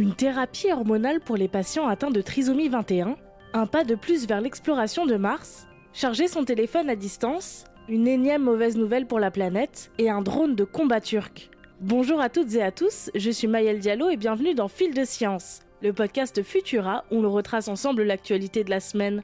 Une thérapie hormonale pour les patients atteints de trisomie 21, un pas de plus vers l'exploration de Mars, charger son téléphone à distance, une énième mauvaise nouvelle pour la planète et un drone de combat turc. Bonjour à toutes et à tous, je suis Maëlle Diallo et bienvenue dans Fil de Science, le podcast Futura où l'on retrace ensemble l'actualité de la semaine.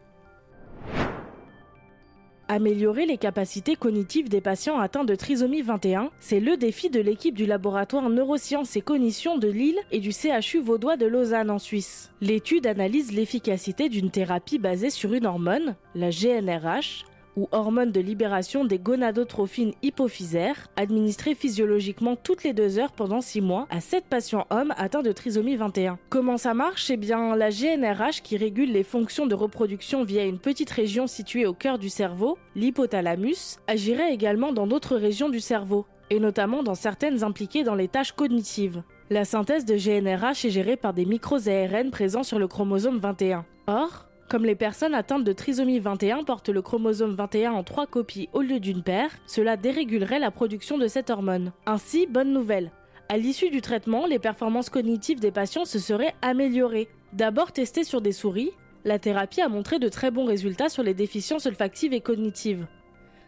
Améliorer les capacités cognitives des patients atteints de trisomie 21, c'est le défi de l'équipe du laboratoire Neurosciences et Cognition de Lille et du CHU vaudois de Lausanne en Suisse. L'étude analyse l'efficacité d'une thérapie basée sur une hormone, la GNRH, ou hormone de libération des gonadotrophines hypophysaires, administrée physiologiquement toutes les deux heures pendant six mois à sept patients hommes atteints de trisomie 21. Comment ça marche? Eh bien, la GNRH qui régule les fonctions de reproduction via une petite région située au cœur du cerveau, l'hypothalamus, agirait également dans d'autres régions du cerveau, et notamment dans certaines impliquées dans les tâches cognitives. La synthèse de GNRH est gérée par des micros-ARN présents sur le chromosome 21. Or, comme les personnes atteintes de trisomie 21 portent le chromosome 21 en trois copies au lieu d'une paire, cela dérégulerait la production de cette hormone. Ainsi, bonne nouvelle. À l'issue du traitement, les performances cognitives des patients se seraient améliorées. D'abord testée sur des souris, la thérapie a montré de très bons résultats sur les déficiences olfactives et cognitives.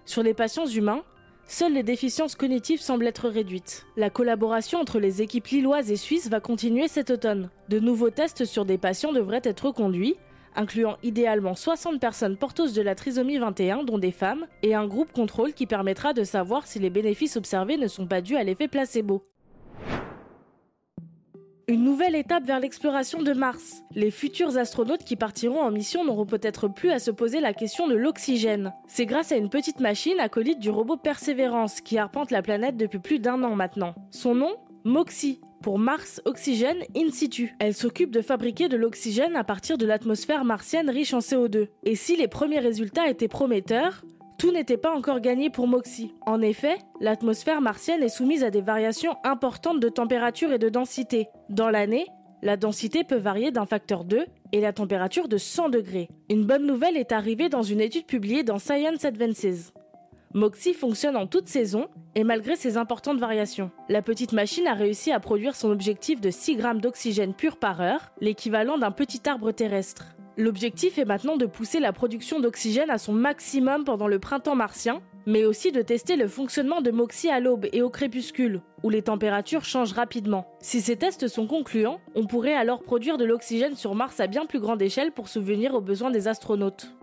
Sur les patients humains, Seules les déficiences cognitives semblent être réduites. La collaboration entre les équipes lilloises et suisses va continuer cet automne. De nouveaux tests sur des patients devraient être conduits, incluant idéalement 60 personnes porteuses de la trisomie 21, dont des femmes, et un groupe contrôle qui permettra de savoir si les bénéfices observés ne sont pas dus à l'effet placebo. Une nouvelle étape vers l'exploration de Mars. Les futurs astronautes qui partiront en mission n'auront peut-être plus à se poser la question de l'oxygène. C'est grâce à une petite machine acolyte du robot Perseverance qui arpente la planète depuis plus d'un an maintenant. Son nom? MOXIE, pour Mars Oxygène In situ. Elle s'occupe de fabriquer de l'oxygène à partir de l'atmosphère martienne riche en CO2. Et si les premiers résultats étaient prometteurs, tout n'était pas encore gagné pour Moxie. En effet, l'atmosphère martienne est soumise à des variations importantes de température et de densité. Dans l'année, la densité peut varier d'un facteur 2 et la température de 100 degrés. Une bonne nouvelle est arrivée dans une étude publiée dans Science Advances. Moxie fonctionne en toute saison et malgré ses importantes variations. La petite machine a réussi à produire son objectif de 6 grammes d'oxygène pur par heure, l'équivalent d'un petit arbre terrestre. L'objectif est maintenant de pousser la production d'oxygène à son maximum pendant le printemps martien, mais aussi de tester le fonctionnement de Moxie à l'aube et au crépuscule, où les températures changent rapidement. Si ces tests sont concluants, on pourrait alors produire de l'oxygène sur Mars à bien plus grande échelle pour subvenir aux besoins des astronautes.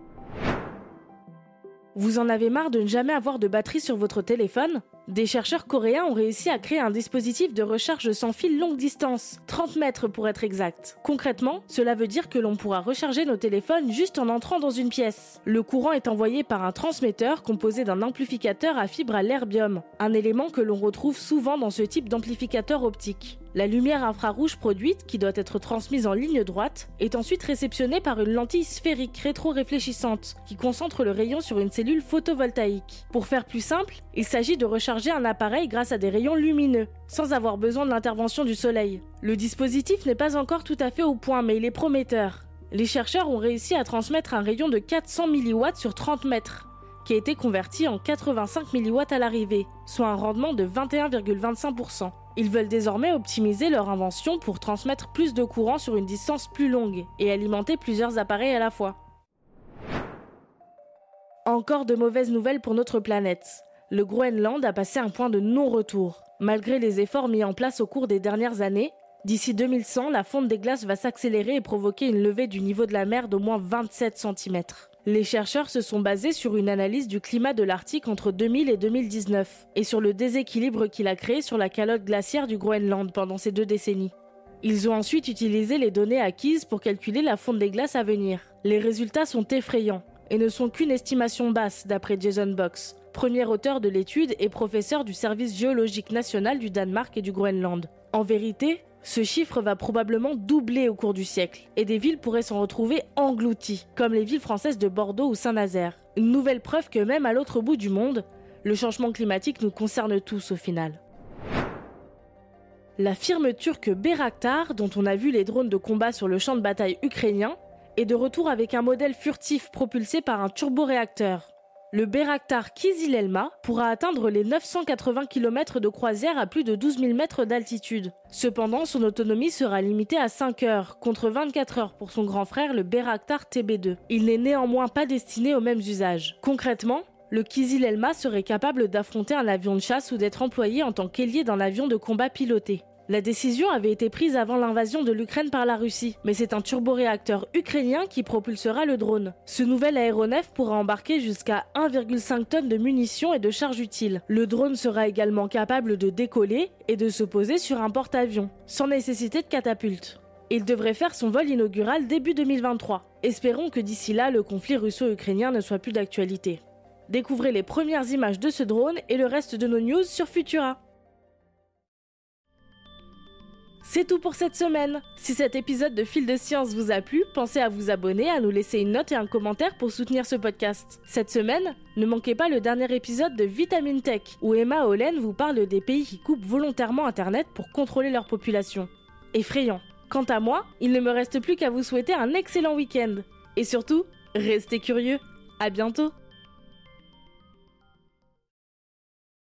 Vous en avez marre de ne jamais avoir de batterie sur votre téléphone? Des chercheurs coréens ont réussi à créer un dispositif de recharge sans fil longue distance, 30 mètres pour être exact. Concrètement, cela veut dire que l'on pourra recharger nos téléphones juste en entrant dans une pièce. Le courant est envoyé par un transmetteur composé d'un amplificateur à fibre à l'herbium, un élément que l'on retrouve souvent dans ce type d'amplificateur optique. La lumière infrarouge produite, qui doit être transmise en ligne droite, est ensuite réceptionnée par une lentille sphérique rétro-réfléchissante, qui concentre le rayon sur une cellule photovoltaïque. Pour faire plus simple, il s'agit de recharger un appareil grâce à des rayons lumineux, sans avoir besoin de l'intervention du soleil. Le dispositif n'est pas encore tout à fait au point, mais il est prometteur. Les chercheurs ont réussi à transmettre un rayon de 400 mW sur 30 mètres, qui a été converti en 85 mW à l'arrivée, soit un rendement de 21,25%. Ils veulent désormais optimiser leur invention pour transmettre plus de courant sur une distance plus longue et alimenter plusieurs appareils à la fois. Encore de mauvaises nouvelles pour notre planète. Le Groenland a passé un point de non-retour. Malgré les efforts mis en place au cours des dernières années, d'ici 2100, la fonte des glaces va s'accélérer et provoquer une levée du niveau de la mer d'au moins 27 cm. Les chercheurs se sont basés sur une analyse du climat de l'Arctique entre 2000 et 2019 et sur le déséquilibre qu'il a créé sur la calotte glaciaire du Groenland pendant ces deux décennies. Ils ont ensuite utilisé les données acquises pour calculer la fonte des glaces à venir. Les résultats sont effrayants et ne sont qu'une estimation basse d'après Jason Box, premier auteur de l'étude et professeur du service géologique national du Danemark et du Groenland. En vérité, ce chiffre va probablement doubler au cours du siècle, et des villes pourraient s'en retrouver englouties, comme les villes françaises de Bordeaux ou Saint-Nazaire. Une nouvelle preuve que même à l'autre bout du monde, le changement climatique nous concerne tous au final. La firme turque Beraktar, dont on a vu les drones de combat sur le champ de bataille ukrainien, est de retour avec un modèle furtif propulsé par un turboréacteur. Le Beraktar Kizilelma pourra atteindre les 980 km de croisière à plus de 12 000 mètres d'altitude. Cependant, son autonomie sera limitée à 5 heures, contre 24 heures pour son grand frère, le Beraktar TB2. Il n'est néanmoins pas destiné aux mêmes usages. Concrètement, le Kizilelma serait capable d'affronter un avion de chasse ou d'être employé en tant qu'ailier dans l'avion de combat piloté. La décision avait été prise avant l'invasion de l'Ukraine par la Russie, mais c'est un turboréacteur ukrainien qui propulsera le drone. Ce nouvel aéronef pourra embarquer jusqu'à 1,5 tonnes de munitions et de charges utiles. Le drone sera également capable de décoller et de se poser sur un porte-avions, sans nécessité de catapulte. Il devrait faire son vol inaugural début 2023. Espérons que d'ici là, le conflit russo-ukrainien ne soit plus d'actualité. Découvrez les premières images de ce drone et le reste de nos news sur Futura. C'est tout pour cette semaine. Si cet épisode de Fil de Science vous a plu, pensez à vous abonner, à nous laisser une note et un commentaire pour soutenir ce podcast. Cette semaine, ne manquez pas le dernier épisode de Vitamine Tech, où Emma Hollen vous parle des pays qui coupent volontairement Internet pour contrôler leur population. Effrayant. Quant à moi, il ne me reste plus qu'à vous souhaiter un excellent week-end. Et surtout, restez curieux. À bientôt